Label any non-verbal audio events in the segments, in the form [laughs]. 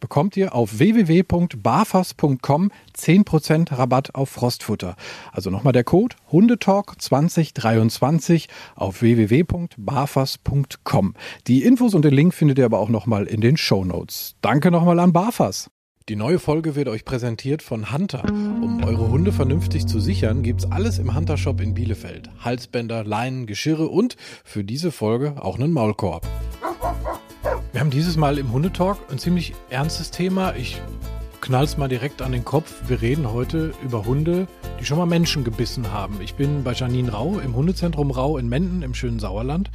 bekommt ihr auf www.barfas.com 10% Rabatt auf Frostfutter. Also nochmal der Code Hundetalk 2023 auf www.barfas.com. Die Infos und den Link findet ihr aber auch nochmal in den Show Notes. Danke nochmal an Barfas. Die neue Folge wird euch präsentiert von Hunter. Um eure Hunde vernünftig zu sichern, gibt's alles im Hunter Shop in Bielefeld. Halsbänder, Leinen, Geschirre und für diese Folge auch einen Maulkorb. Wir haben dieses Mal im Hundetalk ein ziemlich ernstes Thema. Ich knall's mal direkt an den Kopf. Wir reden heute über Hunde, die schon mal Menschen gebissen haben. Ich bin bei Janine Rau im Hundezentrum Rau in Menden im schönen Sauerland.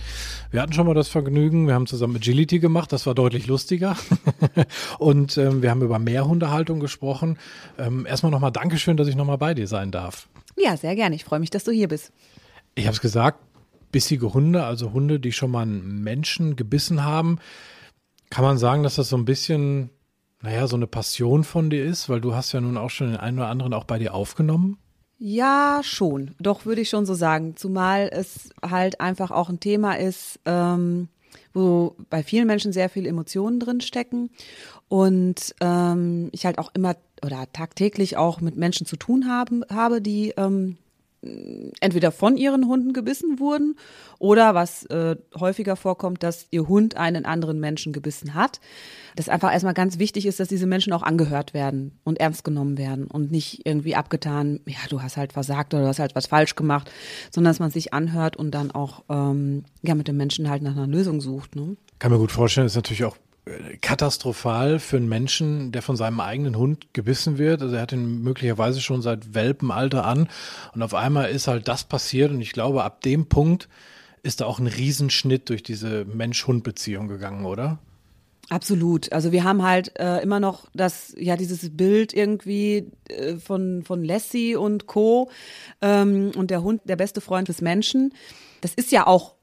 Wir hatten schon mal das Vergnügen, wir haben zusammen Agility gemacht, das war deutlich lustiger. [laughs] Und ähm, wir haben über Mehrhundehaltung gesprochen. Ähm, erstmal nochmal Dankeschön, dass ich nochmal bei dir sein darf. Ja, sehr gerne. Ich freue mich, dass du hier bist. Ich habe es gesagt, bissige Hunde, also Hunde, die schon mal einen Menschen gebissen haben. Kann man sagen, dass das so ein bisschen, naja, so eine Passion von dir ist, weil du hast ja nun auch schon den einen oder anderen auch bei dir aufgenommen? Ja, schon. Doch würde ich schon so sagen. Zumal es halt einfach auch ein Thema ist, ähm, wo bei vielen Menschen sehr viel Emotionen drin stecken und ähm, ich halt auch immer oder tagtäglich auch mit Menschen zu tun haben, habe, die ähm, entweder von ihren Hunden gebissen wurden oder was äh, häufiger vorkommt, dass ihr Hund einen anderen Menschen gebissen hat. Das einfach erstmal ganz wichtig ist, dass diese Menschen auch angehört werden und ernst genommen werden und nicht irgendwie abgetan, ja, du hast halt versagt oder du hast halt was falsch gemacht, sondern dass man sich anhört und dann auch ähm, ja mit dem Menschen halt nach einer Lösung sucht. Ne? Kann mir gut vorstellen, ist natürlich auch katastrophal für einen Menschen, der von seinem eigenen Hund gebissen wird. Also er hat ihn möglicherweise schon seit Welpenalter an und auf einmal ist halt das passiert und ich glaube, ab dem Punkt ist da auch ein Riesenschnitt durch diese Mensch-Hund-Beziehung gegangen, oder? Absolut. Also wir haben halt äh, immer noch das, ja, dieses Bild irgendwie äh, von, von Lassie und Co. Ähm, und der Hund, der beste Freund des Menschen. Das ist ja auch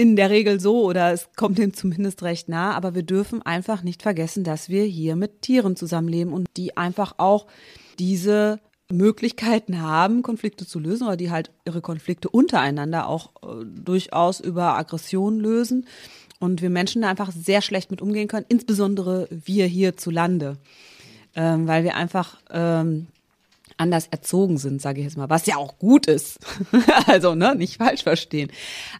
in der Regel so oder es kommt ihm zumindest recht nah, aber wir dürfen einfach nicht vergessen, dass wir hier mit Tieren zusammenleben und die einfach auch diese Möglichkeiten haben, Konflikte zu lösen oder die halt ihre Konflikte untereinander auch äh, durchaus über Aggression lösen. Und wir Menschen da einfach sehr schlecht mit umgehen können, insbesondere wir hierzulande, ähm, weil wir einfach ähm, anders erzogen sind, sage ich jetzt mal, was ja auch gut ist. [laughs] also, ne, nicht falsch verstehen.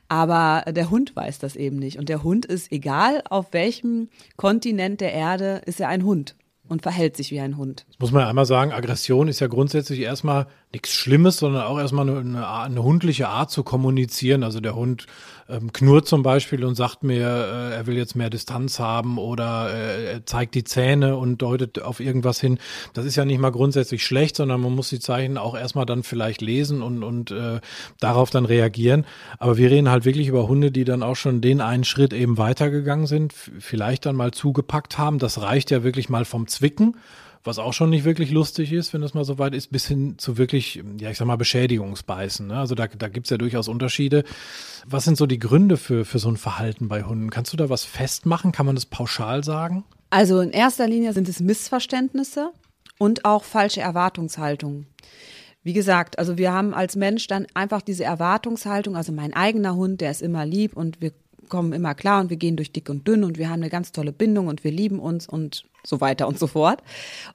Aber der Hund weiß das eben nicht. Und der Hund ist, egal auf welchem Kontinent der Erde, ist er ein Hund und verhält sich wie ein Hund. Das muss man ja einmal sagen, Aggression ist ja grundsätzlich erstmal nichts Schlimmes, sondern auch erstmal eine, eine, hundliche Art zu kommunizieren. Also der Hund ähm, knurrt zum Beispiel und sagt mir, äh, er will jetzt mehr Distanz haben oder äh, er zeigt die Zähne und deutet auf irgendwas hin. Das ist ja nicht mal grundsätzlich schlecht, sondern man muss die Zeichen auch erstmal dann vielleicht lesen und, und äh, darauf dann reagieren. Aber wir reden halt wirklich über Hunde, die dann auch schon den einen Schritt eben weitergegangen sind, vielleicht dann mal zugepackt haben. Das reicht ja wirklich mal vom Zwicken was auch schon nicht wirklich lustig ist, wenn das mal so weit ist, bis hin zu wirklich, ja, ich sag mal, Beschädigungsbeißen. Ne? Also da, da gibt's ja durchaus Unterschiede. Was sind so die Gründe für, für so ein Verhalten bei Hunden? Kannst du da was festmachen? Kann man das pauschal sagen? Also in erster Linie sind es Missverständnisse und auch falsche Erwartungshaltungen. Wie gesagt, also wir haben als Mensch dann einfach diese Erwartungshaltung, also mein eigener Hund, der ist immer lieb und wir kommen immer klar und wir gehen durch dick und dünn und wir haben eine ganz tolle Bindung und wir lieben uns und so weiter und so fort.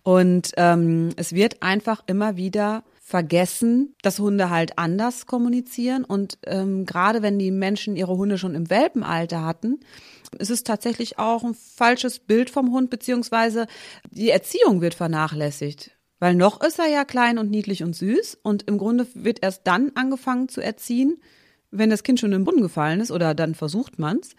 Und ähm, es wird einfach immer wieder vergessen, dass Hunde halt anders kommunizieren. Und ähm, gerade wenn die Menschen ihre Hunde schon im Welpenalter hatten, Es ist tatsächlich auch ein falsches Bild vom Hund, beziehungsweise die Erziehung wird vernachlässigt. Weil noch ist er ja klein und niedlich und süß und im Grunde wird erst dann angefangen zu erziehen, wenn das Kind schon im Boden gefallen ist oder dann versucht man's,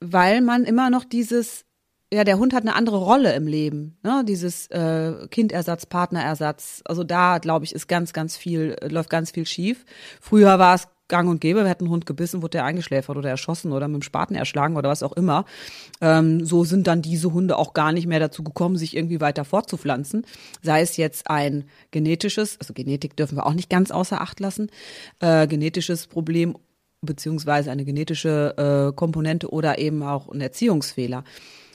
weil man immer noch dieses ja, der Hund hat eine andere Rolle im Leben, ne? Dieses äh, Kindersatz, Partnerersatz. Also da, glaube ich, ist ganz, ganz viel, läuft ganz viel schief. Früher war es gang und gäbe, wir hätten einen Hund gebissen, wurde der eingeschläfert oder erschossen oder mit dem Spaten erschlagen oder was auch immer. Ähm, so sind dann diese Hunde auch gar nicht mehr dazu gekommen, sich irgendwie weiter fortzupflanzen. Sei es jetzt ein genetisches, also Genetik dürfen wir auch nicht ganz außer Acht lassen, äh, genetisches Problem beziehungsweise eine genetische äh, Komponente oder eben auch ein Erziehungsfehler.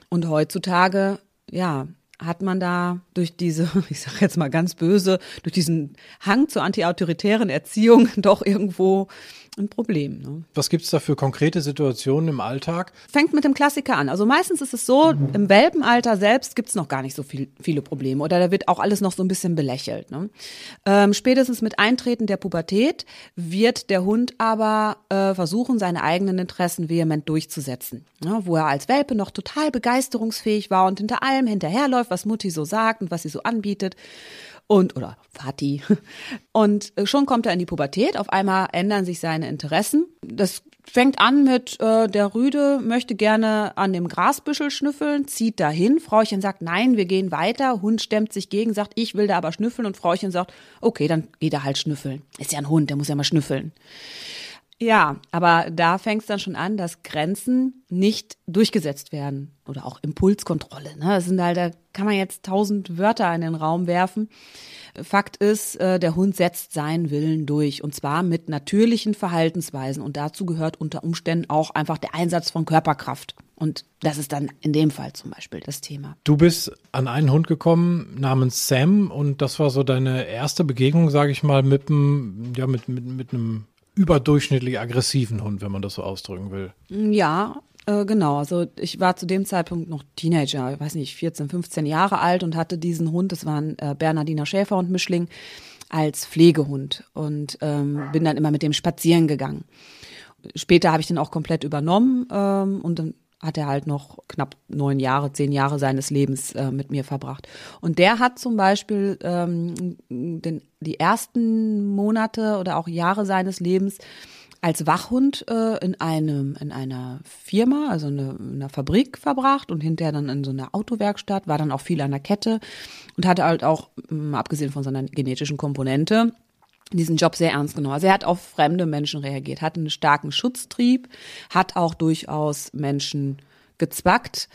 Und heutzutage, ja, hat man da durch diese, [laughs] ich sage jetzt mal ganz böse, durch diesen Hang zur antiautoritären Erziehung [laughs] doch irgendwo ein Problem. Ne? Was gibt's da für konkrete Situationen im Alltag? Fängt mit dem Klassiker an. Also meistens ist es so, im Welpenalter selbst gibt's noch gar nicht so viel, viele Probleme oder da wird auch alles noch so ein bisschen belächelt. Ne? Ähm, spätestens mit Eintreten der Pubertät wird der Hund aber äh, versuchen, seine eigenen Interessen vehement durchzusetzen. Ne? Wo er als Welpe noch total begeisterungsfähig war und hinter allem hinterherläuft, was Mutti so sagt und was sie so anbietet und oder Vati. [laughs] Und schon kommt er in die Pubertät. Auf einmal ändern sich seine Interessen. Das fängt an mit äh, der Rüde möchte gerne an dem Grasbüschel schnüffeln, zieht dahin. Frauchen sagt, nein, wir gehen weiter. Hund stemmt sich gegen, sagt, ich will da aber schnüffeln. Und Frauchen sagt, okay, dann geht er halt schnüffeln. Ist ja ein Hund, der muss ja mal schnüffeln. Ja, aber da fängt es dann schon an, dass Grenzen nicht durchgesetzt werden oder auch Impulskontrolle. Ne? Das sind halt, da kann man jetzt tausend Wörter in den Raum werfen. Fakt ist, äh, der Hund setzt seinen Willen durch und zwar mit natürlichen Verhaltensweisen und dazu gehört unter Umständen auch einfach der Einsatz von Körperkraft. Und das ist dann in dem Fall zum Beispiel das Thema. Du bist an einen Hund gekommen namens Sam und das war so deine erste Begegnung, sage ich mal, mit einem, ja, mit, mit, mit einem überdurchschnittlich aggressiven Hund, wenn man das so ausdrücken will. Ja, äh, genau. Also ich war zu dem Zeitpunkt noch Teenager, ich weiß nicht, 14, 15 Jahre alt und hatte diesen Hund, das war ein äh, Bernardiner Schäfer und Mischling, als Pflegehund und ähm, bin dann immer mit dem spazieren gegangen. Später habe ich den auch komplett übernommen ähm, und dann hat er halt noch knapp neun Jahre, zehn Jahre seines Lebens äh, mit mir verbracht. Und der hat zum Beispiel ähm, den, die ersten Monate oder auch Jahre seines Lebens als Wachhund äh, in einem in einer Firma, also eine, in einer Fabrik verbracht und hinterher dann in so einer Autowerkstatt, war dann auch viel an der Kette und hatte halt auch, abgesehen von seiner genetischen Komponente, diesen Job sehr ernst genommen. Also er hat auf fremde Menschen reagiert, hat einen starken Schutztrieb, hat auch durchaus Menschen gezwackt.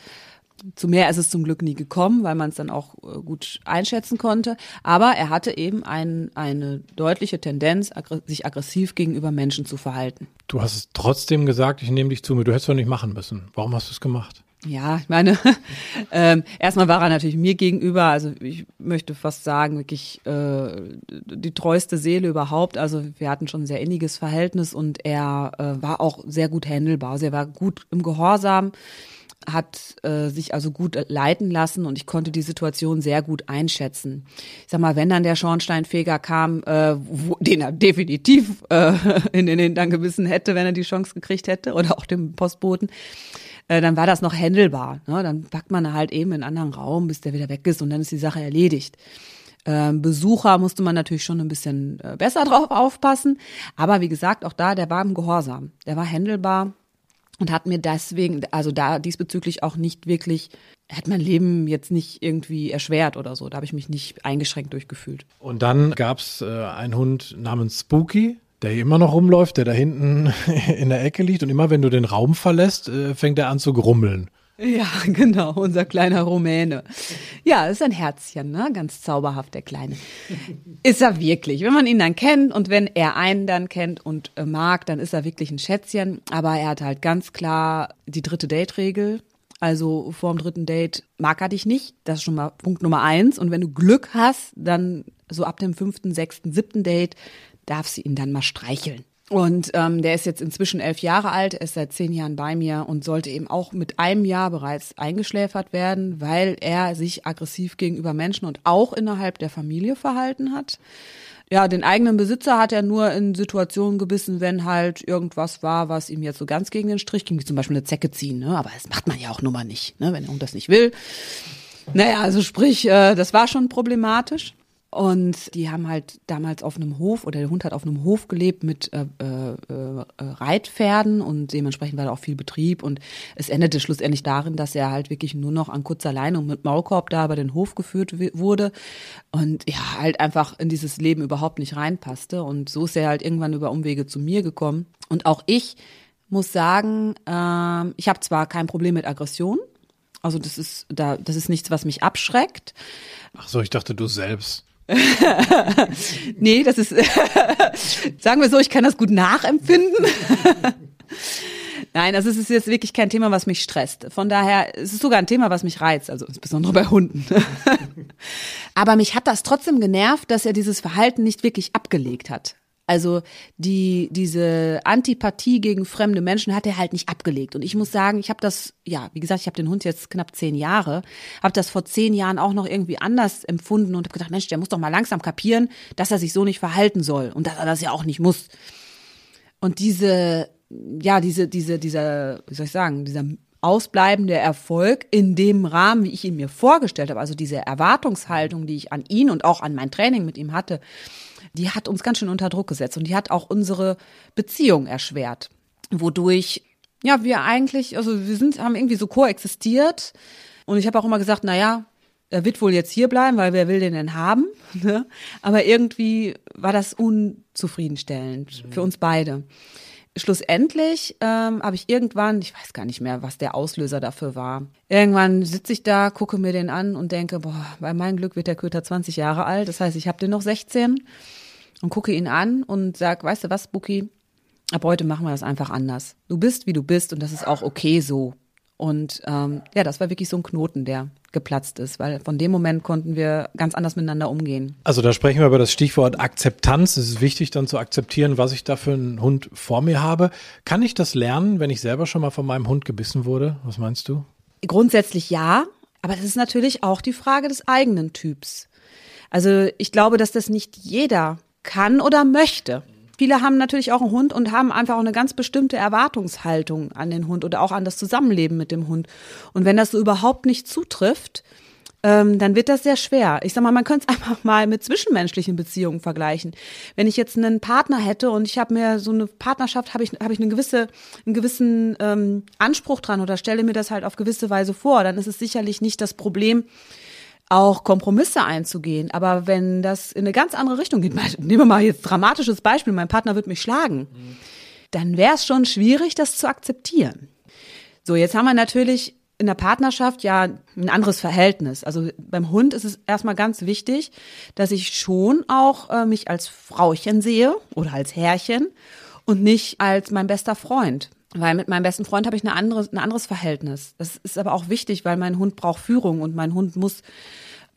Zu mehr ist es zum Glück nie gekommen, weil man es dann auch äh, gut einschätzen konnte. Aber er hatte eben ein, eine deutliche Tendenz, sich aggressiv gegenüber Menschen zu verhalten. Du hast es trotzdem gesagt, ich nehme dich zu mir. Du hättest doch nicht machen müssen. Warum hast du es gemacht? Ja, ich meine, [laughs] ähm, erstmal war er natürlich mir gegenüber, also ich möchte fast sagen, wirklich äh, die treueste Seele überhaupt. Also wir hatten schon ein sehr inniges Verhältnis und er äh, war auch sehr gut handelbar. Also er war gut im Gehorsam, hat äh, sich also gut leiten lassen und ich konnte die Situation sehr gut einschätzen. Ich sag mal, wenn dann der Schornsteinfeger kam, äh, wo, den er definitiv äh, in den Hintern gebissen hätte, wenn er die Chance gekriegt hätte, oder auch dem Postboten, äh, dann war das noch händelbar. Ne? Dann packt man halt eben in einen anderen Raum, bis der wieder weg ist und dann ist die Sache erledigt. Ähm, Besucher musste man natürlich schon ein bisschen äh, besser drauf aufpassen. Aber wie gesagt, auch da, der war im Gehorsam. Der war händelbar und hat mir deswegen, also da diesbezüglich auch nicht wirklich, hat mein Leben jetzt nicht irgendwie erschwert oder so. Da habe ich mich nicht eingeschränkt durchgefühlt. Und dann gab's äh, einen Hund namens Spooky der hier immer noch rumläuft, der da hinten [laughs] in der Ecke liegt und immer wenn du den Raum verlässt, äh, fängt er an zu grummeln. Ja, [laughs] genau, unser kleiner Rumäne. Ja, ist ein Herzchen, ne? Ganz zauberhaft, der Kleine. Ist er wirklich. Wenn man ihn dann kennt und wenn er einen dann kennt und äh, mag, dann ist er wirklich ein Schätzchen. Aber er hat halt ganz klar die dritte Date-Regel. Also vor dem dritten Date mag er dich nicht. Das ist schon mal Punkt Nummer eins. Und wenn du Glück hast, dann so ab dem fünften, sechsten, siebten Date darf sie ihn dann mal streicheln. Und ähm, der ist jetzt inzwischen elf Jahre alt, ist seit zehn Jahren bei mir und sollte eben auch mit einem Jahr bereits eingeschläfert werden, weil er sich aggressiv gegenüber Menschen und auch innerhalb der Familie verhalten hat. ja, den eigenen Besitzer hat er nur in Situationen gebissen, wenn halt irgendwas war, was ihm jetzt so ganz gegen den Strich ging, wie zum Beispiel eine Zecke ziehen, ne? Aber das macht man ja auch nun mal nicht, ne? Wenn Hund das nicht will. Naja, also sprich, äh, das war schon problematisch. Und die haben halt damals auf einem Hof oder der Hund hat auf einem Hof gelebt mit äh, äh, äh, Reitpferden und dementsprechend war da auch viel Betrieb und es endete schlussendlich darin, dass er halt wirklich nur noch an kurzer Leine mit Maulkorb da über den Hof geführt wurde und ja, halt einfach in dieses Leben überhaupt nicht reinpasste und so ist er halt irgendwann über Umwege zu mir gekommen und auch ich muss sagen, äh, ich habe zwar kein Problem mit Aggression, also das ist da, das ist nichts, was mich abschreckt. Ach so, ich dachte du selbst. [laughs] nee, das ist, [laughs] sagen wir so, ich kann das gut nachempfinden. [laughs] Nein, also es ist jetzt wirklich kein Thema, was mich stresst. Von daher, es ist sogar ein Thema, was mich reizt, also insbesondere bei Hunden. Aber mich hat das trotzdem genervt, dass er dieses Verhalten nicht wirklich abgelegt hat. Also die diese Antipathie gegen fremde Menschen hat er halt nicht abgelegt. Und ich muss sagen, ich habe das, ja, wie gesagt, ich habe den Hund jetzt knapp zehn Jahre, habe das vor zehn Jahren auch noch irgendwie anders empfunden und habe gedacht, Mensch, der muss doch mal langsam kapieren, dass er sich so nicht verhalten soll und dass er das ja auch nicht muss. Und diese, ja, diese, diese, dieser, wie soll ich sagen, dieser ausbleibende Erfolg in dem Rahmen, wie ich ihn mir vorgestellt habe, also diese Erwartungshaltung, die ich an ihn und auch an mein Training mit ihm hatte, die hat uns ganz schön unter Druck gesetzt und die hat auch unsere Beziehung erschwert, wodurch ja wir eigentlich, also wir sind haben irgendwie so koexistiert und ich habe auch immer gesagt, na ja, er wird wohl jetzt hier bleiben, weil wer will den denn haben? [laughs] Ne? Aber irgendwie war das unzufriedenstellend mhm. für uns beide. Schlussendlich ähm, habe ich irgendwann, ich weiß gar nicht mehr, was der Auslöser dafür war. Irgendwann sitze ich da, gucke mir den an und denke, boah, bei meinem Glück wird der Köter 20 Jahre alt. Das heißt, ich habe den noch 16 und gucke ihn an und sag, weißt du was, Buki, ab heute machen wir das einfach anders. Du bist, wie du bist und das ist auch okay so. Und ähm, ja, das war wirklich so ein Knoten, der geplatzt ist, weil von dem Moment konnten wir ganz anders miteinander umgehen. Also da sprechen wir über das Stichwort Akzeptanz. Es ist wichtig, dann zu akzeptieren, was ich da für einen Hund vor mir habe. Kann ich das lernen, wenn ich selber schon mal von meinem Hund gebissen wurde? Was meinst du? Grundsätzlich ja, aber das ist natürlich auch die Frage des eigenen Typs. Also ich glaube, dass das nicht jeder kann oder möchte. Viele haben natürlich auch einen Hund und haben einfach auch eine ganz bestimmte Erwartungshaltung an den Hund oder auch an das Zusammenleben mit dem Hund. Und wenn das so überhaupt nicht zutrifft, ähm, dann wird das sehr schwer. Ich sag mal, man könnte es [laughs] einfach mal mit zwischenmenschlichen Beziehungen vergleichen. Wenn ich jetzt einen Partner hätte und ich habe mir so eine Partnerschaft, habe ich, hab ich eine gewisse, einen gewissen ähm, Anspruch dran oder stelle mir das halt auf gewisse Weise vor, dann ist es sicherlich nicht das Problem, auch Kompromisse einzugehen. Aber wenn das in eine ganz andere Richtung geht, [laughs] nehmen wir mal jetzt dramatisches Beispiel, mein Partner wird mich schlagen, dann wäre es schon schwierig, das zu akzeptieren. So, jetzt haben wir natürlich in der Partnerschaft ja ein anderes Verhältnis. Also beim Hund ist es erstmal ganz wichtig, dass ich schon auch äh, mich als Frauchen sehe oder als Herrchen und nicht als mein bester Freund. Weil mit meinem besten Freund habe ich eine andere, ein anderes Verhältnis. Das ist aber auch wichtig, weil mein Hund braucht Führung und mein Hund muss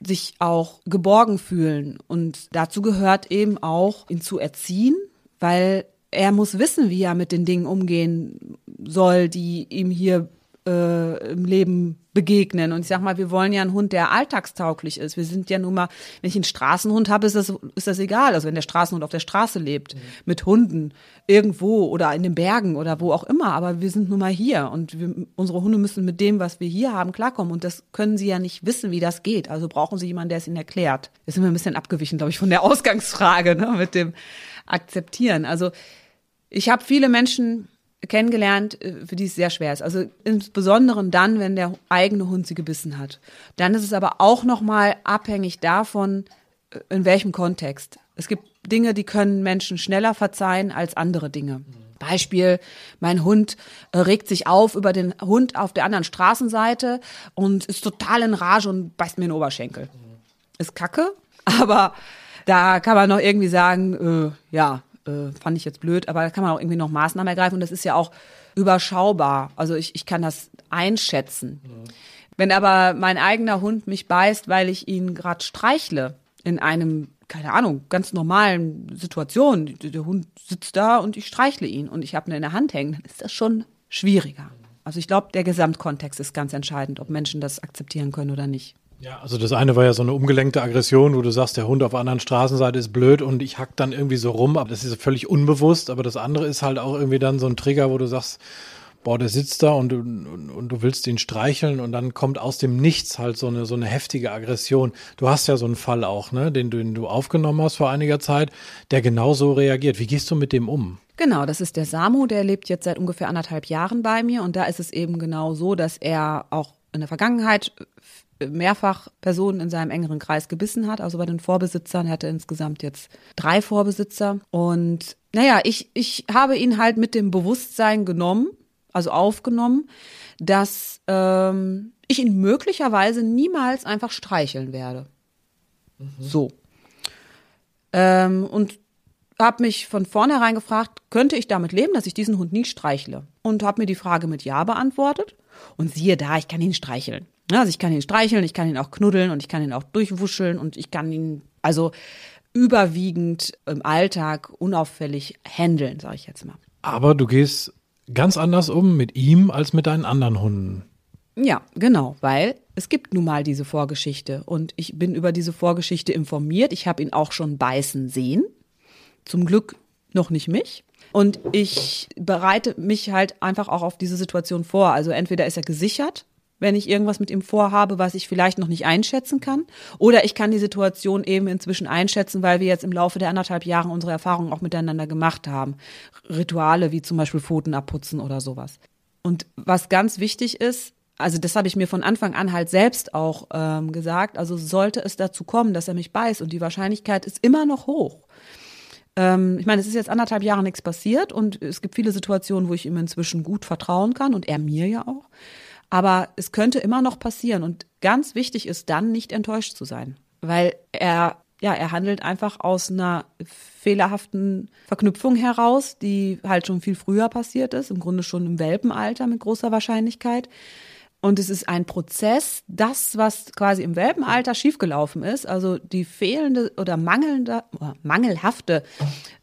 sich auch geborgen fühlen. Und dazu gehört eben auch, ihn zu erziehen, weil er muss wissen, wie er mit den Dingen umgehen soll, die ihm hier äh, im Leben begegnen. Und ich sag mal, wir wollen ja einen Hund, der alltagstauglich ist. Wir sind ja nun mal, wenn ich einen Straßenhund habe, ist das, ist das egal. Also wenn der Straßenhund auf der Straße lebt, mhm. mit Hunden, irgendwo oder in den Bergen oder wo auch immer. Aber wir sind nun mal hier und wir, unsere Hunde müssen mit dem, was wir hier haben, klarkommen. Und das können sie ja nicht wissen, wie das geht. Also brauchen sie jemanden, der es ihnen erklärt. Jetzt sind wir ein bisschen abgewichen, glaube ich, von der Ausgangsfrage ne, mit dem Akzeptieren. Also ich habe viele Menschen kennengelernt, äh, für die es sehr schwer ist. Also insbesondere dann, wenn der eigene Hund sie gebissen hat. Dann ist es aber auch nochmal abhängig davon, äh, in welchem Kontext. Es gibt Dinge, die können Menschen schneller verzeihen als andere Dinge. Beispiel, mein Hund äh, regt sich auf über den Hund auf der anderen Straßenseite und ist total in Rage und beißt mir den Oberschenkel. Ist kacke, [laughs] aber da kann man noch irgendwie sagen, äh, ja, äh, fand ich jetzt blöd, aber da kann man auch irgendwie noch Maßnahmen ergreifen und das ist ja auch überschaubar. Also ich, ich kann das einschätzen. Mhm. Wenn aber mein eigener Hund mich beißt, weil ich ihn gerade streichle, in einem, keine Ahnung, ganz normalen Situation, der Hund sitzt da und ich streichle ihn und ich habe ihn in der Hand hängen, dann ist das schon schwieriger. Also ich glaube, der Gesamtkontext ist ganz entscheidend, ob Menschen das akzeptieren können oder nicht. Ja, also das eine war ja so eine umgelenkte Aggression, wo du sagst, der Hund auf der anderen Straßenseite ist blöd und ich hack dann irgendwie so rum, aber das ist völlig unbewusst. Aber das andere ist halt auch irgendwie dann so ein Trigger, wo du sagst, boah, der sitzt da und, und, und du willst ihn streicheln und dann kommt aus dem Nichts halt so eine, so eine heftige Aggression. Du hast ja so einen Fall auch, ne, den, den du aufgenommen hast vor einiger Zeit, der genauso reagiert. Wie gehst du mit dem um? Genau, das ist der Samu, der lebt jetzt seit ungefähr anderthalb Jahren bei mir und da ist es eben genau so, dass er auch in der Vergangenheit mehrfach Personen in seinem engeren Kreis gebissen hat, also bei den Vorbesitzern. Er hatte insgesamt jetzt drei Vorbesitzer. Und naja, ich, ich habe ihn halt mit dem Bewusstsein genommen, also aufgenommen, dass ähm, ich ihn möglicherweise niemals einfach streicheln werde. Mhm. So. Ähm, und habe mich von vornherein gefragt, könnte ich damit leben, dass ich diesen Hund nie streichle? Und habe mir die Frage mit Ja beantwortet. Und siehe da, ich kann ihn streicheln. Also ich kann ihn streicheln, ich kann ihn auch knuddeln und ich kann ihn auch durchwuscheln und ich kann ihn also überwiegend im Alltag unauffällig handeln, sage ich jetzt mal. Aber du gehst ganz anders um mit ihm als mit deinen anderen Hunden. Ja, genau, weil es gibt nun mal diese Vorgeschichte und ich bin über diese Vorgeschichte informiert. Ich habe ihn auch schon beißen sehen. Zum Glück noch nicht mich. Und ich bereite mich halt einfach auch auf diese Situation vor. Also entweder ist er gesichert, wenn ich irgendwas mit ihm vorhabe, was ich vielleicht noch nicht einschätzen kann. Oder ich kann die Situation eben inzwischen einschätzen, weil wir jetzt im Laufe der anderthalb Jahre unsere Erfahrungen auch miteinander gemacht haben. Rituale wie zum Beispiel Pfoten abputzen oder sowas. Und was ganz wichtig ist, also das habe ich mir von Anfang an halt selbst auch ähm, gesagt, also sollte es dazu kommen, dass er mich beißt und die Wahrscheinlichkeit ist immer noch hoch. Ähm, ich meine, es ist jetzt anderthalb Jahre nichts passiert und es gibt viele Situationen, wo ich ihm inzwischen gut vertrauen kann und er mir ja auch. Aber es könnte immer noch passieren. Und ganz wichtig ist dann, nicht enttäuscht zu sein. Weil er, ja, er handelt einfach aus einer fehlerhaften Verknüpfung heraus, die halt schon viel früher passiert ist, im Grunde schon im Welpenalter mit großer Wahrscheinlichkeit. Und es ist ein Prozess, das, was quasi im Welpenalter schiefgelaufen ist, also die fehlende oder mangelnde oder mangelhafte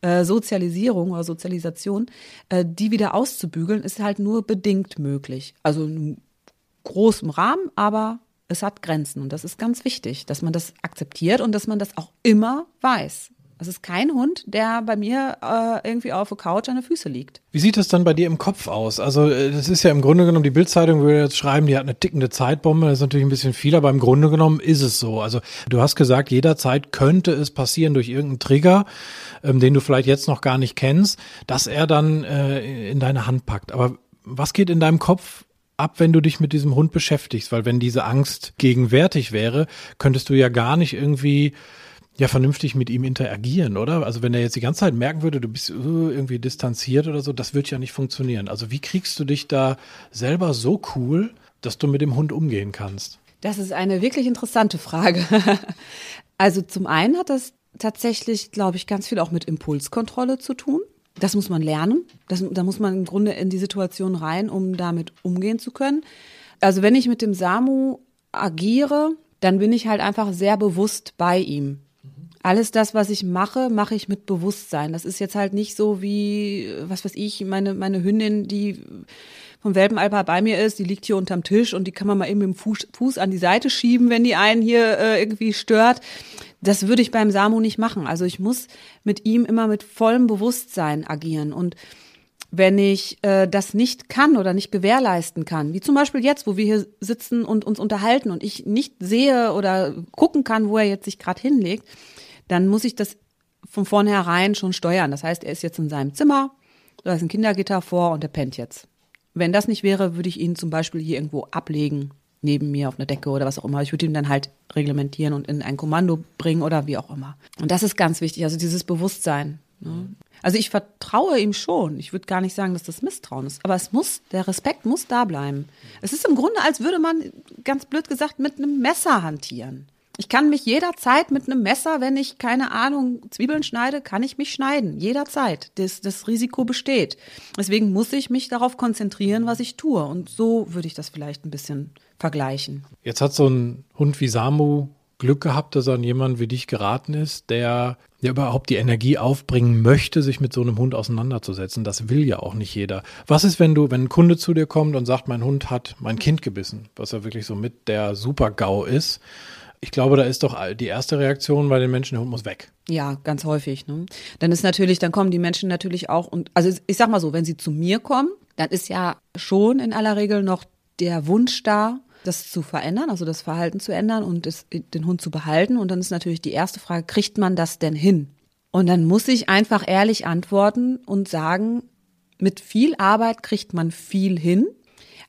äh, Sozialisierung oder Sozialisation, äh, die wieder auszubügeln, ist halt nur bedingt möglich. Also großem Rahmen, aber es hat Grenzen und das ist ganz wichtig, dass man das akzeptiert und dass man das auch immer weiß. Es ist kein Hund, der bei mir äh, irgendwie auf der Couch an den Füßen liegt. Wie sieht es dann bei dir im Kopf aus? Also äh, das ist ja im Grunde genommen, die Bildzeitung würde jetzt schreiben, die hat eine tickende Zeitbombe, das ist natürlich ein bisschen viel, aber im Grunde genommen ist es so. Also du hast gesagt, jederzeit könnte es passieren durch irgendeinen Trigger, ähm, den du vielleicht jetzt noch gar nicht kennst, dass er dann äh, in deine Hand packt. Aber was geht in deinem Kopf ab, wenn du dich mit diesem Hund beschäftigst, weil wenn diese Angst gegenwärtig wäre, könntest du ja gar nicht irgendwie ja vernünftig mit ihm interagieren, oder? Also wenn er jetzt die ganze Zeit merken würde, du bist uh, irgendwie distanziert oder so, das wird ja nicht funktionieren. Also wie kriegst du dich da selber so cool, dass du mit dem Hund umgehen kannst? Das ist eine wirklich interessante Frage. [laughs] also zum einen hat das tatsächlich, glaube ich, ganz viel auch mit Impulskontrolle zu tun. Das muss man lernen. Das, da muss man im Grunde in die Situation rein, um damit umgehen zu können. Also wenn ich mit dem Samu agiere, dann bin ich halt einfach sehr bewusst bei ihm. Alles das, was ich mache, mache ich mit Bewusstsein. Das ist jetzt halt nicht so wie, was weiß ich, meine, meine Hündin, die vom Welpenalper bei mir ist, die liegt hier unterm Tisch und die kann man mal eben mit dem Fuß, Fuß an die Seite schieben, wenn die einen hier äh, irgendwie stört. Das würde ich beim Samu nicht machen. Also ich muss mit ihm immer mit vollem Bewusstsein agieren. Und wenn ich äh, das nicht kann oder nicht gewährleisten kann, wie zum Beispiel jetzt, wo wir hier sitzen und uns unterhalten und ich nicht sehe oder gucken kann, wo er jetzt sich gerade hinlegt, dann muss ich das von vornherein schon steuern. Das heißt, er ist jetzt in seinem Zimmer, da ist ein Kindergitter vor und er pennt jetzt. Wenn das nicht wäre, würde ich ihn zum Beispiel hier irgendwo ablegen neben mir auf einer Decke oder was auch immer. Ich würde ihn dann halt reglementieren und in ein Kommando bringen oder wie auch immer. Und das ist ganz wichtig, also dieses Bewusstsein. Ne? Also ich vertraue ihm schon. Ich würde gar nicht sagen, dass das Misstrauen ist. Aber es muss, der Respekt muss da bleiben. Es ist im Grunde, als würde man, ganz blöd gesagt, mit einem Messer hantieren. Ich kann mich jederzeit mit einem Messer, wenn ich keine Ahnung Zwiebeln schneide, kann ich mich schneiden. Jederzeit. Das, das Risiko besteht. Deswegen muss ich mich darauf konzentrieren, was ich tue. Und so würde ich das vielleicht ein bisschen vergleichen. Jetzt hat so ein Hund wie Samu Glück gehabt, dass er an jemanden wie dich geraten ist, der, der überhaupt die Energie aufbringen möchte, sich mit so einem Hund auseinanderzusetzen. Das will ja auch nicht jeder. Was ist, wenn du, wenn ein Kunde zu dir kommt und sagt, mein Hund hat mein Kind gebissen, was ja wirklich so mit der Super-GAU ist? Ich glaube, da ist doch die erste Reaktion bei den Menschen, der Hund muss weg. Ja, ganz häufig. Ne? Dann ist natürlich, dann kommen die Menschen natürlich auch und also ich sag mal so, wenn sie zu mir kommen, dann ist ja schon in aller Regel noch der Wunsch da, das zu verändern, also das Verhalten zu ändern und das, den Hund zu behalten. Und dann ist natürlich die erste Frage, kriegt man das denn hin? Und dann muss ich einfach ehrlich antworten und sagen, mit viel Arbeit kriegt man viel hin,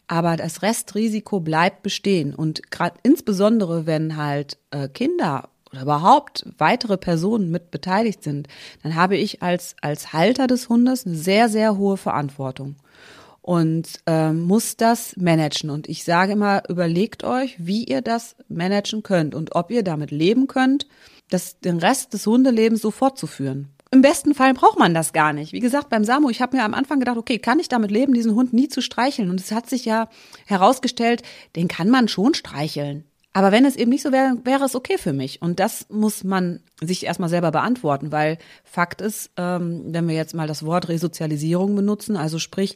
aber das Restrisiko bleibt bestehen. Und gerade insbesondere, wenn halt äh, Kinder oder überhaupt weitere Personen mit beteiligt sind, dann habe ich als, als Halter des Hundes eine sehr, sehr hohe Verantwortung und ähm, muss das managen. Und ich sage immer, überlegt euch, wie ihr das managen könnt und ob ihr damit leben könnt, das, den Rest des Hundelebens so fortzuführen. Im besten Fall braucht man das gar nicht. Wie gesagt, beim Samu, ich habe mir am Anfang gedacht, okay, kann ich damit leben, diesen Hund nie zu streicheln? Und es hat sich ja herausgestellt, den kann man schon streicheln. Aber wenn es eben nicht so wäre, wäre es okay für mich. Und das muss man sich erstmal selber beantworten, weil Fakt ist, ähm, wenn wir jetzt mal das Wort Resozialisierung benutzen, also sprich,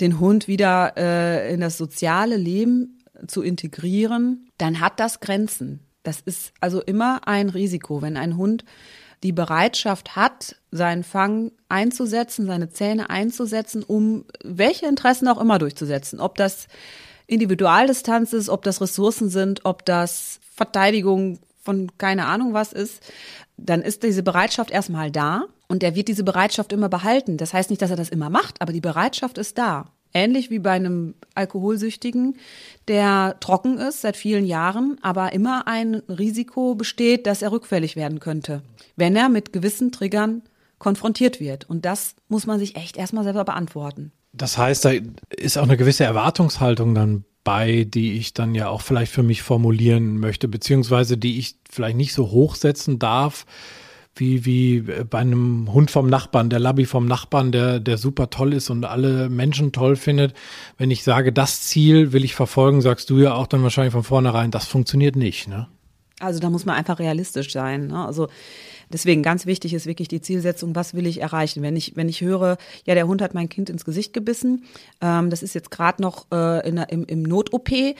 den Hund wieder äh, in das soziale Leben zu integrieren, dann hat das Grenzen. Das ist also immer ein Risiko, wenn ein Hund die Bereitschaft hat, seinen Fang einzusetzen, seine Zähne einzusetzen, um welche Interessen auch immer durchzusetzen. Ob das Individualdistanz ist, ob das Ressourcen sind, ob das Verteidigung von keine Ahnung was ist, dann ist diese Bereitschaft erstmal da und er wird diese Bereitschaft immer behalten. Das heißt nicht, dass er das immer macht, aber die Bereitschaft ist da. Ähnlich wie bei einem Alkoholsüchtigen, der trocken ist seit vielen Jahren, aber immer ein Risiko besteht, dass er rückfällig werden könnte, wenn er mit gewissen Triggern konfrontiert wird. Und das muss man sich echt erstmal selber beantworten. Das heißt, da ist auch eine gewisse Erwartungshaltung dann bei, die ich dann ja auch vielleicht für mich formulieren möchte, beziehungsweise die ich vielleicht nicht so hochsetzen darf, wie, wie bei einem Hund vom Nachbarn, der Labby vom Nachbarn, der, der super toll ist und alle Menschen toll findet. Wenn ich sage, das Ziel will ich verfolgen, sagst du ja auch dann wahrscheinlich von vornherein, das funktioniert nicht, ne? Also da muss man einfach realistisch sein. Ne? Also Deswegen ganz wichtig ist wirklich die Zielsetzung, was will ich erreichen? Wenn ich, wenn ich höre, ja, der Hund hat mein Kind ins Gesicht gebissen, ähm, das ist jetzt gerade noch äh, in, im, im Not-OP, ähm,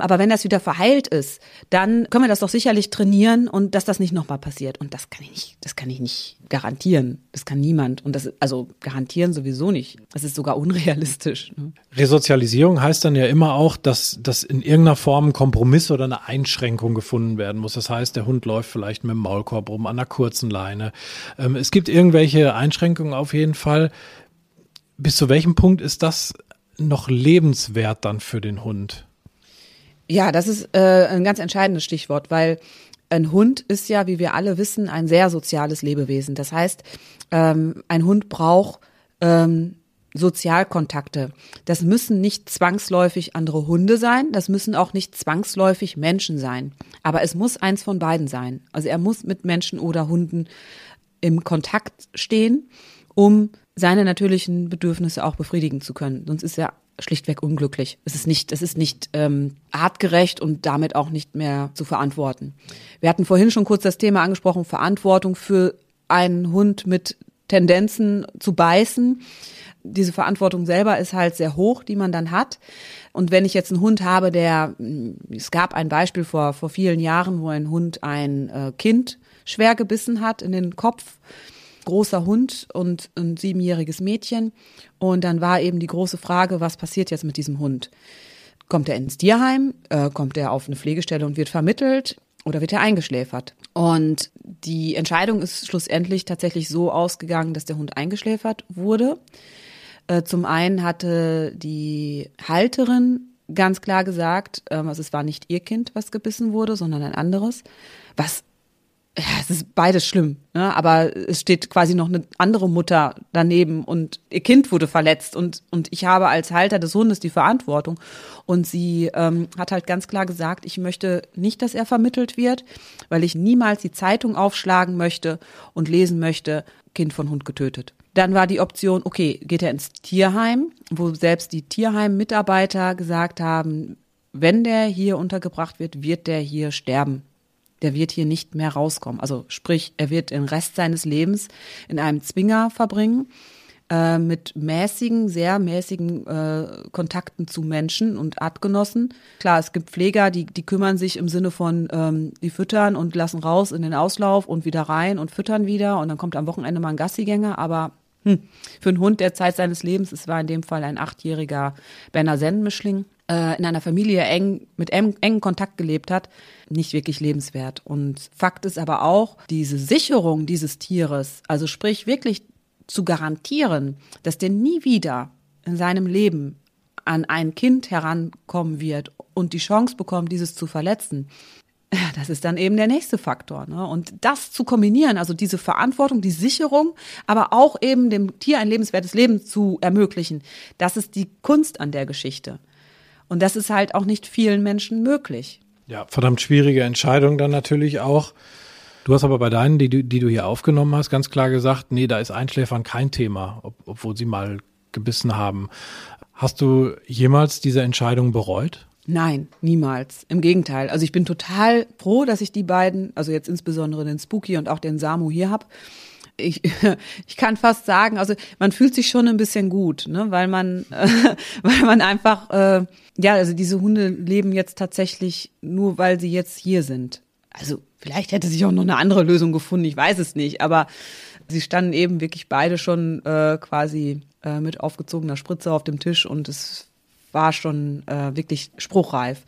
aber wenn das wieder verheilt ist, dann können wir das doch sicherlich trainieren und dass das nicht nochmal passiert. Und das kann ich nicht, das kann ich nicht garantieren. Das kann niemand. Und das, also garantieren sowieso nicht. Das ist sogar [laughs] unrealistisch. Ne? Resozialisierung heißt dann ja immer auch, dass, dass in irgendeiner Form ein Kompromiss oder eine Einschränkung gefunden werden muss. Das heißt, der Hund läuft vielleicht mit dem Maulkorb rum, an einer kurzen Leine. Ähm, es gibt irgendwelche Einschränkungen auf jeden Fall. Bis zu welchem Punkt ist das noch lebenswert dann für den Hund? Ja, das ist äh, ein ganz entscheidendes Stichwort, weil ein Hund ist ja, wie wir alle wissen, ein sehr soziales Lebewesen. Das heißt, ähm, ein Hund braucht ähm, Sozialkontakte. Das müssen nicht zwangsläufig andere Hunde sein, das müssen auch nicht zwangsläufig Menschen sein. Aber es muss eins von beiden sein. Also er muss mit Menschen oder Hunden im Kontakt stehen, um seine natürlichen Bedürfnisse auch befriedigen zu können. Sonst ist er schlichtweg unglücklich. Es ist nicht, es ist nicht ähm, artgerecht und damit auch nicht mehr zu verantworten. Wir hatten vorhin schon kurz das Thema angesprochen, Verantwortung für einen Hund mit Tendenzen zu beißen. Diese Verantwortung selber ist halt sehr hoch, die man dann hat. Und wenn ich jetzt einen Hund habe, der, es gab ein Beispiel vor, vor vielen Jahren, wo ein Hund ein äh, Kind schwer gebissen hat in den Kopf, großer Hund und ein siebenjähriges Mädchen. Und dann war eben die große Frage, was passiert jetzt mit diesem Hund? Kommt er ins Tierheim? Äh, kommt er auf eine Pflegestelle und wird vermittelt? Oder wird er eingeschläfert? Und die Entscheidung ist schlussendlich tatsächlich so ausgegangen, dass der Hund eingeschläfert wurde. Äh, zum einen hatte die Halterin ganz klar gesagt, ähm, also es war nicht ihr Kind, was gebissen wurde, sondern ein anderes, was ja, es ist beides schlimm, ne? aber es steht quasi noch eine andere Mutter daneben und ihr Kind wurde verletzt und, und ich habe als Halter des Hundes die Verantwortung. Und sie ähm, hat halt ganz klar gesagt, ich möchte nicht, dass er vermittelt wird, weil ich niemals die Zeitung aufschlagen möchte und lesen möchte, Kind von Hund getötet. Dann war die Option, okay, geht er ins Tierheim, wo selbst die Tierheim-Mitarbeiter gesagt haben, wenn der hier untergebracht wird, wird der hier sterben. der wird hier nicht mehr rauskommen. Also sprich, er wird den Rest seines Lebens in einem Zwinger verbringen äh, mit mäßigen, sehr mäßigen äh, Kontakten zu Menschen und Artgenossen. Klar, es gibt Pfleger, die, die kümmern sich im Sinne von, ähm, die füttern und lassen raus in den Auslauf und wieder rein und füttern wieder und dann kommt am Wochenende mal ein Gassigänger, aber hm, für einen Hund der Zeit seines Lebens, es war in dem Fall ein achtjähriger Berner Sennenmischling, äh, in einer Familie eng, mit eng, engen Kontakt gelebt hat, nicht wirklich lebenswert. Und Fakt ist aber auch, diese Sicherung dieses Tieres, also sprich wirklich zu garantieren, dass der nie wieder in seinem Leben an ein Kind herankommen wird und die Chance bekommt, dieses zu verletzen, [laughs] das ist dann eben der nächste Faktor. Ne? Und das zu kombinieren, also diese Verantwortung, die Sicherung, aber auch eben dem Tier ein lebenswertes Leben zu ermöglichen, das ist die Kunst an der Geschichte. Und das ist halt auch nicht vielen Menschen möglich. Ja, verdammt schwierige Entscheidung dann natürlich auch. Du hast aber bei deinen, die, die du hier aufgenommen hast, ganz klar gesagt, nee, da ist Einschläfern kein Thema, ob, obwohl sie mal gebissen haben. Hast du jemals diese Entscheidung bereut? Nein, niemals. Im Gegenteil. Also ich bin total froh, dass ich die beiden, also jetzt insbesondere den Spooky und auch den Samu hier habe. Ich, [laughs] ich kann fast sagen, also man fühlt sich schon ein bisschen gut, ne, weil man, äh, [laughs] weil man einfach, äh, ja, also diese Hunde leben jetzt tatsächlich nur, weil sie jetzt hier sind. Also Vielleicht hätte sich auch noch eine andere Lösung gefunden, ich weiß es nicht, aber sie standen eben wirklich beide schon äh, quasi äh, mit aufgezogener Spritze auf dem Tisch und es war schon äh, wirklich spruchreif.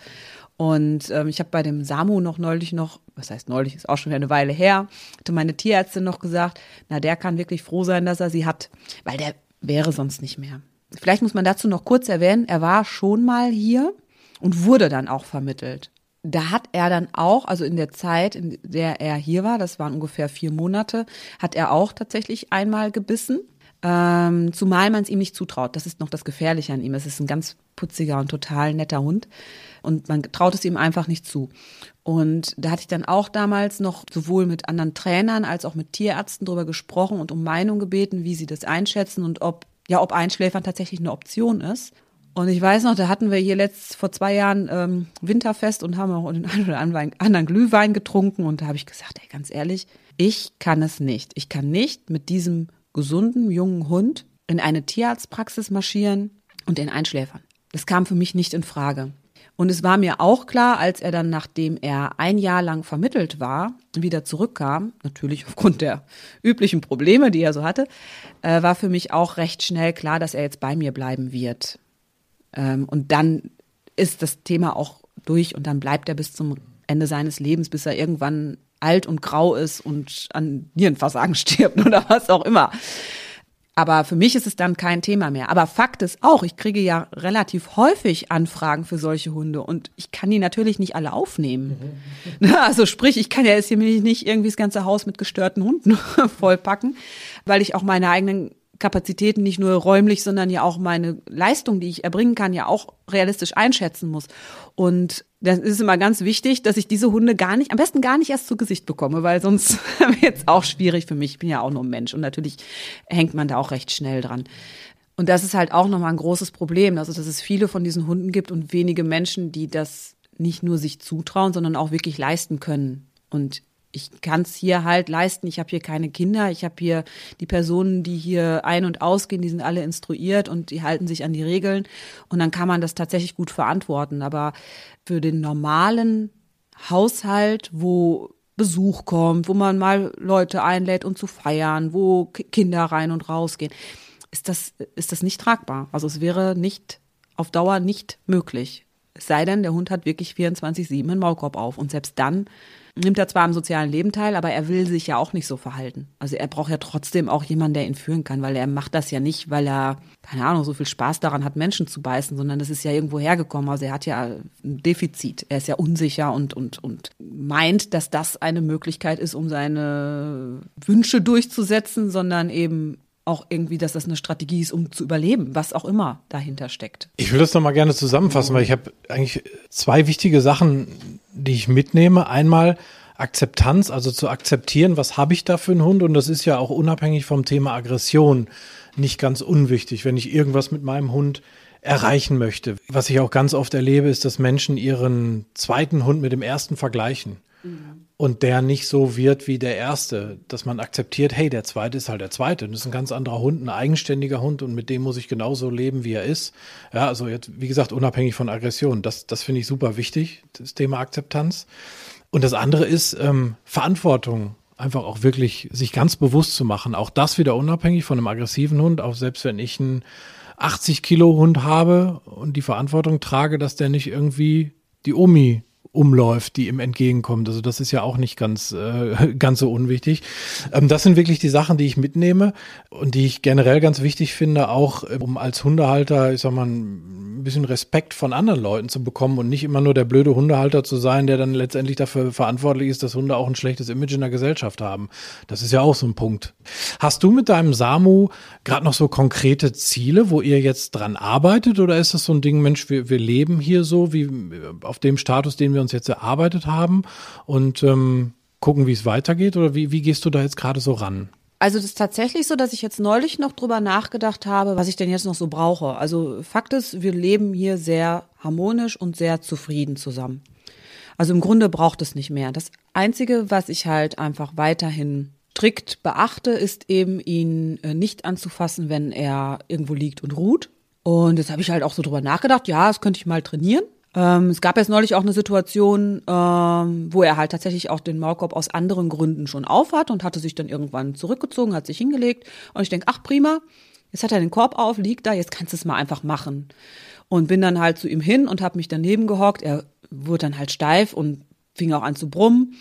Und ähm, ich habe bei dem Samu noch neulich noch, was heißt neulich, ist auch schon eine Weile her, hatte meine Tierärztin noch gesagt, na, der kann wirklich froh sein, dass er sie hat, weil der wäre sonst nicht mehr. Vielleicht muss man dazu noch kurz erwähnen, er war schon mal hier und wurde dann auch vermittelt da hat er dann auch, also in der Zeit, in der er hier war, das waren ungefähr vier Monate, hat er auch tatsächlich einmal gebissen. Ähm, zumal man es ihm nicht zutraut. Das ist noch das Gefährliche an ihm. Es ist ein ganz putziger und total netter Hund. Und man traut es ihm einfach nicht zu. Und da hatte ich dann auch damals noch sowohl mit anderen Trainern als auch mit Tierärzten drüber gesprochen und um Meinung gebeten, wie sie das einschätzen und ob, ja, ob Einschläfern tatsächlich eine Option ist. Und ich weiß noch, da hatten wir hier letzt vor zwei Jahren ähm, Winterfest und haben auch den [laughs] einen oder anderen Glühwein getrunken. Und da habe ich gesagt, ey, ganz ehrlich, ich kann es nicht. Ich kann nicht mit diesem gesunden jungen Hund in eine Tierarztpraxis marschieren und den einschläfern. Das kam für mich nicht in Frage. Und es war mir auch klar, als er dann, nachdem er ein Jahr lang vermittelt war, wieder zurückkam, natürlich [laughs] aufgrund der üblichen Probleme, die er so hatte, äh, war für mich auch recht schnell klar, dass er jetzt bei mir bleiben wird. Ähm, und dann ist das Thema auch durch und dann bleibt er bis zum Ende seines Lebens, bis er irgendwann alt und grau ist und an Nierenversagen [laughs] stirbt oder was auch immer. Aber für mich ist es dann kein Thema mehr. Aber Fakt ist auch, ich kriege ja relativ häufig Anfragen für solche Hunde und ich kann die natürlich nicht alle aufnehmen. Mhm. [laughs] Also sprich, ich kann ja jetzt hier nicht irgendwie das ganze Haus mit gestörten Hunden [laughs] vollpacken, weil ich auch meine eigenen Kapazitäten nicht nur räumlich, sondern ja auch meine Leistung, die ich erbringen kann, ja auch realistisch einschätzen muss. Und das ist immer ganz wichtig, dass ich diese Hunde gar nicht, am besten gar nicht erst zu Gesicht bekomme, weil sonst [laughs] wird es auch schwierig für mich. Ich bin ja auch nur ein Mensch und natürlich hängt man da auch recht schnell dran. Und das ist halt auch nochmal ein großes Problem, also dass es viele von diesen Hunden gibt und wenige Menschen, die das nicht nur sich zutrauen, sondern auch wirklich leisten können. Und ich kann es hier halt leisten. Ich habe hier keine Kinder. Ich habe hier die Personen, die hier ein- und ausgehen, die sind alle instruiert und die halten sich an die Regeln. Und dann kann man das tatsächlich gut verantworten. Aber für den normalen Haushalt, wo Besuch kommt, wo man mal Leute einlädt, um zu feiern, wo Kinder rein und rausgehen, ist das, ist das nicht tragbar. Also es wäre nicht auf Dauer nicht möglich. Es sei denn, der Hund hat wirklich 24-7 einen Maulkorb auf. Und selbst dann nimmt er zwar am sozialen Leben teil, aber er will sich ja auch nicht so verhalten. Also er braucht ja trotzdem auch jemanden, der ihn führen kann, weil er macht das ja nicht, weil er, keine Ahnung, so viel Spaß daran hat, Menschen zu beißen, sondern das ist ja irgendwo hergekommen. Also er hat ja ein Defizit. Er ist ja unsicher und, und, und meint, dass das eine Möglichkeit ist, um seine Wünsche durchzusetzen, sondern eben auch irgendwie, dass das eine Strategie ist, um zu überleben, was auch immer dahinter steckt. Ich will das noch mal gerne zusammenfassen, weil ich habe eigentlich zwei wichtige Sachen, die ich mitnehme. Einmal Akzeptanz, also zu akzeptieren, was habe ich da für einen Hund und das ist ja auch unabhängig vom Thema Aggression nicht ganz unwichtig, wenn ich irgendwas mit meinem Hund erreichen möchte. Was ich auch ganz oft erlebe, ist, dass Menschen ihren zweiten Hund mit dem ersten vergleichen. Mhm und der nicht so wird wie der erste, dass man akzeptiert, hey, der zweite ist halt der zweite, das ist ein ganz anderer Hund, ein eigenständiger Hund und mit dem muss ich genauso leben, wie er ist. Ja, also jetzt, wie gesagt, unabhängig von Aggression, das, das finde ich super wichtig, das Thema Akzeptanz. Und das andere ist ähm, Verantwortung, einfach auch wirklich sich ganz bewusst zu machen. Auch das wieder unabhängig von einem aggressiven Hund, auch selbst wenn ich einen 80 Kilo Hund habe und die Verantwortung trage, dass der nicht irgendwie die Omi umläuft, die ihm entgegenkommt. Also das ist ja auch nicht ganz, äh, [laughs] ganz so unwichtig. Ähm, das sind wirklich die Sachen, die ich mitnehme und die ich generell ganz wichtig finde, auch äh, um als Hundehalter, ich sag mal, ein bisschen Respekt von anderen Leuten zu bekommen und nicht immer nur der blöde Hundehalter zu sein, der dann letztendlich dafür verantwortlich ist, dass Hunde auch ein schlechtes Image in der Gesellschaft haben. Das ist ja auch so ein Punkt. Hast du mit deinem Samu gerade noch so konkrete Ziele, wo ihr jetzt dran arbeitet oder ist das so ein Ding, Mensch, wir, wir leben hier so, wie auf dem Status, den wir uns jetzt erarbeitet haben und ähm, gucken, wie es weitergeht? Oder wie, wie gehst du da jetzt gerade so ran? Also das ist tatsächlich so, dass ich jetzt neulich noch drüber nachgedacht habe, was ich denn jetzt noch so brauche. Also Fakt ist, wir leben hier sehr harmonisch und sehr zufrieden zusammen. Also im Grunde braucht es nicht mehr. Das Einzige, was ich halt einfach weiterhin strikt beachte, ist eben ihn äh, nicht anzufassen, wenn er irgendwo liegt und ruht. Und jetzt habe ich halt auch so drüber nachgedacht, ja, das könnte ich mal trainieren. Ähm, es gab jetzt neulich auch eine Situation, ähm, wo er halt tatsächlich auch den Maulkorb aus anderen Gründen schon aufhat und hatte sich dann irgendwann zurückgezogen, hat sich hingelegt. Und ich denke, ach prima, jetzt hat er den Korb auf, liegt da, jetzt kannst du es mal einfach machen. Und bin dann halt zu ihm hin und habe mich daneben gehockt. Er wurde dann halt steif und fing auch an zu brummen.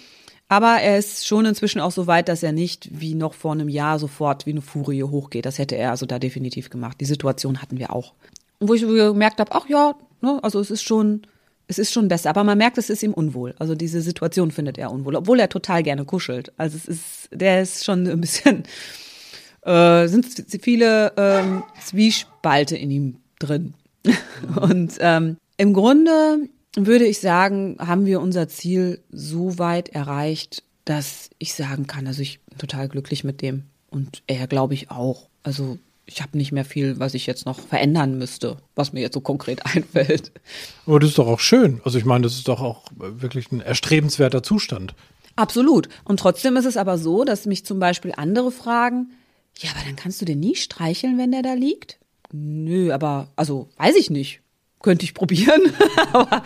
Aber er ist schon inzwischen auch so weit, dass er nicht wie noch vor einem Jahr sofort wie eine Furie hochgeht. Das hätte er also da definitiv gemacht. Die Situation hatten wir auch. Wo ich gemerkt habe, ach ja, Ne? Also es ist schon, es ist schon besser, aber man merkt, es ist ihm unwohl. Also diese Situation findet er unwohl, obwohl er total gerne kuschelt. Also es ist, der ist schon ein bisschen, äh, sind viele ähm, Zwiespalte in ihm drin. [laughs] Und ähm, im Grunde würde ich sagen, haben wir unser Ziel so weit erreicht, dass ich sagen kann, also ich bin total glücklich mit dem und er glaube ich auch. Also ich habe nicht mehr viel, was ich jetzt noch verändern müsste, was mir jetzt so konkret [laughs] einfällt. Aber das ist doch auch schön. Also ich meine, das ist doch auch wirklich ein erstrebenswerter Zustand. Absolut. Und trotzdem ist es aber so, dass mich zum Beispiel andere fragen, ja, aber dann kannst du den nie streicheln, wenn der da liegt? Nö, aber also weiß ich nicht. Könnte ich probieren, [laughs] aber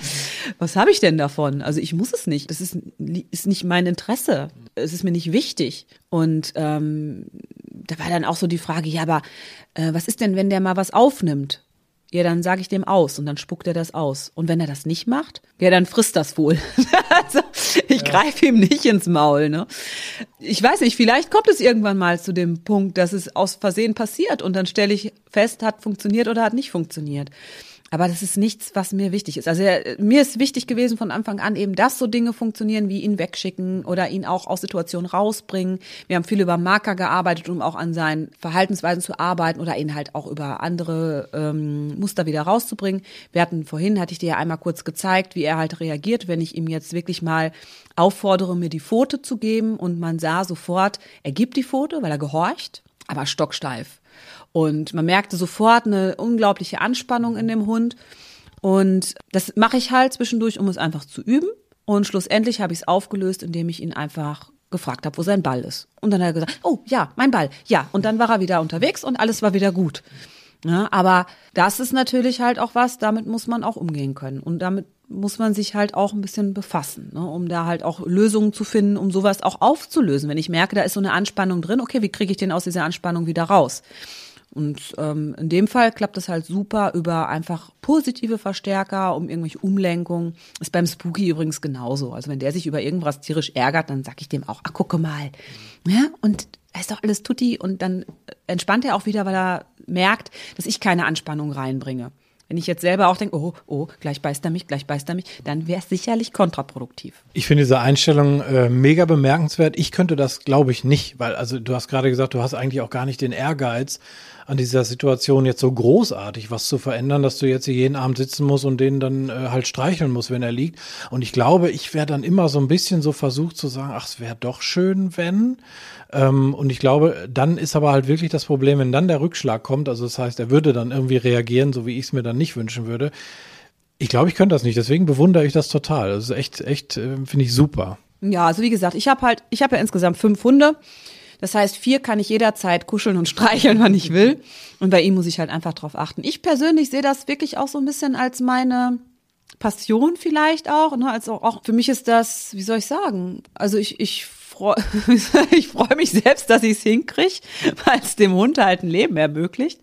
was habe ich denn davon? Also ich muss es nicht. Das ist, ist nicht mein Interesse. Es ist mir nicht wichtig. Und ähm, da war dann auch so die Frage, ja, aber äh, was ist denn, wenn der mal was aufnimmt? Ja, dann sage ich dem aus und dann spuckt er das aus. Und wenn er das nicht macht, ja, dann frisst das wohl. [laughs] also, ich ja. greife ihm nicht ins Maul. Ne? Ich weiß nicht, vielleicht kommt es irgendwann mal zu dem Punkt, dass es aus Versehen passiert und dann stelle ich fest, hat funktioniert oder hat nicht funktioniert. Aber das ist nichts, was mir wichtig ist. Also äh, mir ist wichtig gewesen von Anfang an eben, dass so Dinge funktionieren, wie ihn wegschicken oder ihn auch aus Situationen rausbringen. Wir haben viel über Marker gearbeitet, um auch an seinen Verhaltensweisen zu arbeiten oder ihn halt auch über andere ähm, Muster wieder rauszubringen. Wir hatten vorhin, hatte ich dir ja einmal kurz gezeigt, wie er halt reagiert, wenn ich ihm jetzt wirklich mal auffordere, mir die Pfote zu geben und man sah sofort, er gibt die Pfote, weil er gehorcht, aber stocksteif. Und man merkte sofort eine unglaubliche Anspannung in dem Hund. Und das mache ich halt zwischendurch, um es einfach zu üben. Und schlussendlich habe ich es aufgelöst, indem ich ihn einfach gefragt habe, wo sein Ball ist. Und dann hat er gesagt, oh ja, mein Ball, ja. Und dann war er wieder unterwegs und alles war wieder gut. Ja, aber das ist natürlich halt auch was, damit muss man auch umgehen können. Und damit muss man sich halt auch ein bisschen befassen, ne, um da halt auch Lösungen zu finden, um sowas auch aufzulösen. Wenn ich merke, da ist so eine Anspannung drin, okay, wie kriege ich den aus dieser Anspannung wieder raus? Und ähm, in dem Fall klappt es halt super über einfach positive Verstärker, um irgendwelche Umlenkungen. Ist beim Spooky übrigens genauso. Also wenn der sich über irgendwas tierisch ärgert, dann sag ich dem auch, ach gucke mal. Ja, und da ist doch alles tutti. Und dann entspannt er auch wieder, weil er merkt, dass ich keine Anspannung reinbringe. Wenn ich jetzt selber auch denke, oh, oh, gleich beißt er mich, gleich beißt er mich, dann wäre es sicherlich kontraproduktiv. Ich finde diese Einstellung äh, mega bemerkenswert. Ich könnte das, glaube ich, nicht, weil, also du hast gerade gesagt, du hast eigentlich auch gar nicht den Ehrgeiz, an dieser Situation jetzt so großartig was zu verändern, dass du jetzt jeden Abend sitzen musst und den dann äh, halt streicheln musst, wenn er liegt. Und ich glaube, ich wäre dann immer so ein bisschen so versucht zu sagen, ach, es wäre doch schön, wenn. Ähm, und ich glaube, dann ist aber halt wirklich das Problem, wenn dann der Rückschlag kommt, also das heißt, er würde dann irgendwie reagieren, so wie ich es mir dann nicht wünschen würde. Ich glaube, ich könnte das nicht, deswegen bewundere ich das total. Das ist echt, echt, äh, finde ich super. Ja, also wie gesagt, ich habe halt, ich habe ja insgesamt fünf Hunde. Das heißt, vier kann ich jederzeit kuscheln und [laughs] streicheln, wann ich will. Und bei ihm muss ich halt einfach drauf achten. Ich persönlich sehe das wirklich auch so ein bisschen als meine Passion vielleicht auch. Ne? Also auch für mich ist das, wie soll ich sagen? Also ich, ich freue [laughs] ich freu mich selbst, dass ich es hinkriege, [laughs] weil es dem Hund halt ein Leben ermöglicht.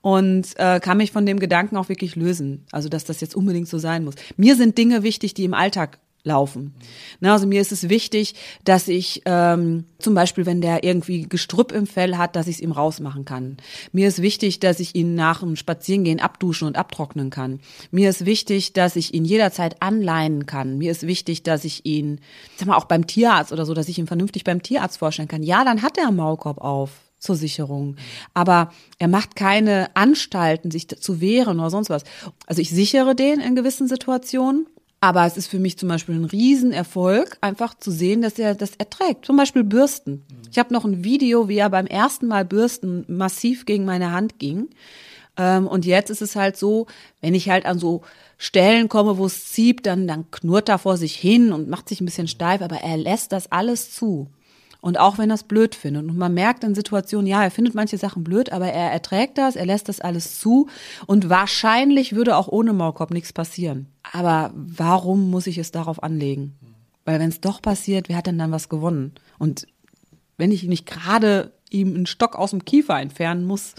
Und äh, kann mich von dem Gedanken auch wirklich lösen. Also, dass das jetzt unbedingt so sein muss. Mir sind Dinge wichtig, die im Alltag laufen. Na, also mir ist es wichtig, dass ich ähm, zum Beispiel, wenn der irgendwie Gestrüpp im Fell hat, dass ich es ihm rausmachen kann. Mir ist wichtig, dass ich ihn nach dem Spazierengehen abduschen und abtrocknen kann. Mir ist wichtig, dass ich ihn jederzeit anleihen kann. Mir ist wichtig, dass ich ihn, sag mal, auch beim Tierarzt oder so, dass ich ihn vernünftig beim Tierarzt vorstellen kann. Ja, dann hat er einen Maulkorb auf zur Sicherung. Aber er macht keine Anstalten, sich zu wehren oder sonst was. Also ich sichere den in gewissen Situationen aber es ist für mich zum Beispiel ein Riesenerfolg, einfach zu sehen, dass er das erträgt. Zum Beispiel Bürsten. Ich habe noch ein Video, wie er beim ersten Mal Bürsten massiv gegen meine Hand ging. Ähm, und jetzt ist es halt so, wenn ich halt an so Stellen komme, wo es zieht, dann, dann knurrt er vor sich hin und macht sich ein bisschen steif, aber er lässt das alles zu. Und auch wenn er es blöd findet. Und man merkt in Situationen, ja, er findet manche Sachen blöd, aber er erträgt das, er lässt das alles zu. Und wahrscheinlich würde auch ohne Maulkorb nichts passieren. Aber warum muss ich es darauf anlegen? Weil wenn es doch passiert, wer hat denn dann was gewonnen? Und wenn ich nicht gerade ihm einen Stock aus dem Kiefer entfernen muss,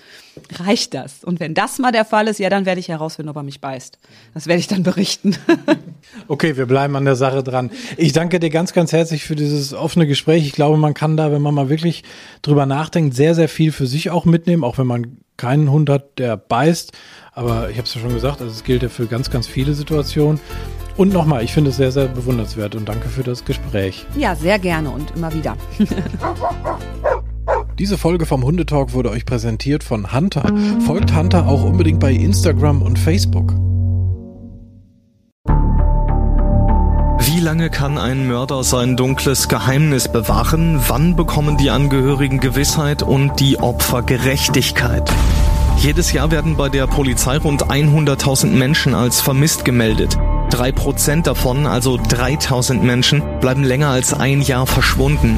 reicht das. Und wenn das mal der Fall ist, ja, dann werde ich herausfinden, ob er mich beißt. Das werde ich dann berichten. [laughs] okay, wir bleiben an der Sache dran. Ich danke dir ganz, ganz herzlich für dieses offene Gespräch. Ich glaube, man kann da, wenn man mal wirklich drüber nachdenkt, sehr, sehr viel für sich auch mitnehmen, auch wenn man keinen Hund hat, der beißt. Aber ich habe es ja schon gesagt, also es gilt ja für ganz, ganz viele Situationen. Und nochmal, ich finde es sehr, sehr bewundernswert und danke für das Gespräch. Ja, sehr gerne und immer wieder. [laughs] Diese Folge vom Hundetalk wurde euch präsentiert von Hunter. Folgt Hunter auch unbedingt bei Instagram und Facebook. Wie lange kann ein Mörder sein dunkles Geheimnis bewahren? Wann bekommen die Angehörigen Gewissheit und die Opfer Gerechtigkeit? Jedes Jahr werden bei der Polizei rund 100.000 Menschen als vermisst gemeldet. Drei Prozent davon, also 3000 Menschen, bleiben länger als ein Jahr verschwunden.